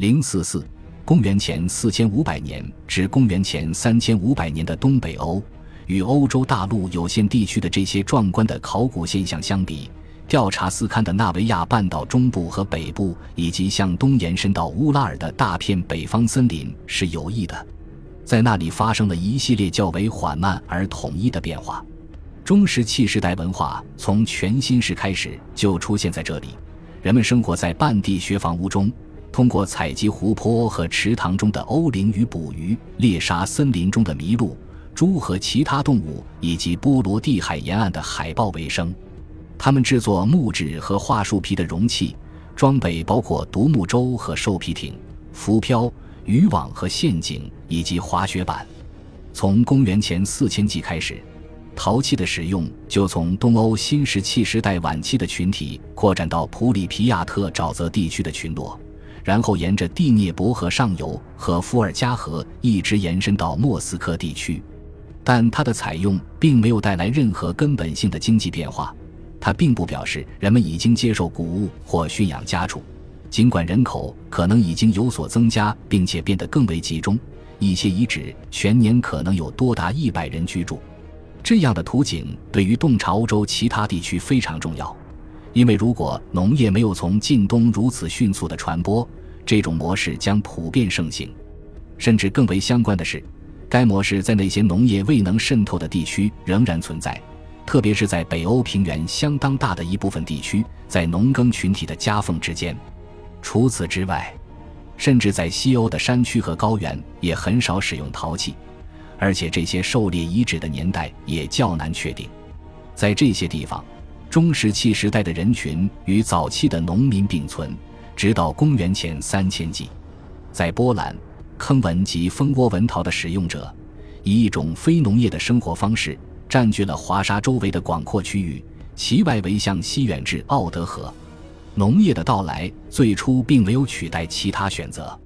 零四四，公元前四千五百年至公元前三千五百年的东北欧，与欧洲大陆有限地区的这些壮观的考古现象相比，调查斯堪的纳维亚半岛中部和北部，以及向东延伸到乌拉尔的大片北方森林是有益的。在那里发生了一系列较为缓慢而统一的变化。中石器时代文化从全新时开始就出现在这里，人们生活在半地穴房屋中，通过采集湖泊和池塘中的欧鲢鱼捕鱼，猎杀森林中的麋鹿、猪和其他动物，以及波罗的海沿岸的海豹为生。他们制作木质和桦树皮的容器，装备包括独木舟和兽皮艇、浮漂、渔网和陷阱，以及滑雪板。从公元前四千纪开始。陶器的使用就从东欧新石器时代晚期的群体扩展到普里皮亚特沼泽地区的群落，然后沿着第聂伯河上游和伏尔加河一直延伸到莫斯科地区。但它的采用并没有带来任何根本性的经济变化，它并不表示人们已经接受谷物或驯养家畜，尽管人口可能已经有所增加并且变得更为集中。一些遗址全年可能有多达一百人居住。这样的图景对于洞察欧洲其他地区非常重要，因为如果农业没有从近东如此迅速的传播，这种模式将普遍盛行。甚至更为相关的是，该模式在那些农业未能渗透的地区仍然存在，特别是在北欧平原相当大的一部分地区，在农耕群体的夹缝之间。除此之外，甚至在西欧的山区和高原也很少使用陶器。而且这些狩猎遗址的年代也较难确定，在这些地方，中石器时代的人群与早期的农民并存，直到公元前三千纪。在波兰，坑文及蜂窝纹陶的使用者以一种非农业的生活方式占据了华沙周围的广阔区域，其外围向西远至奥德河。农业的到来最初并没有取代其他选择。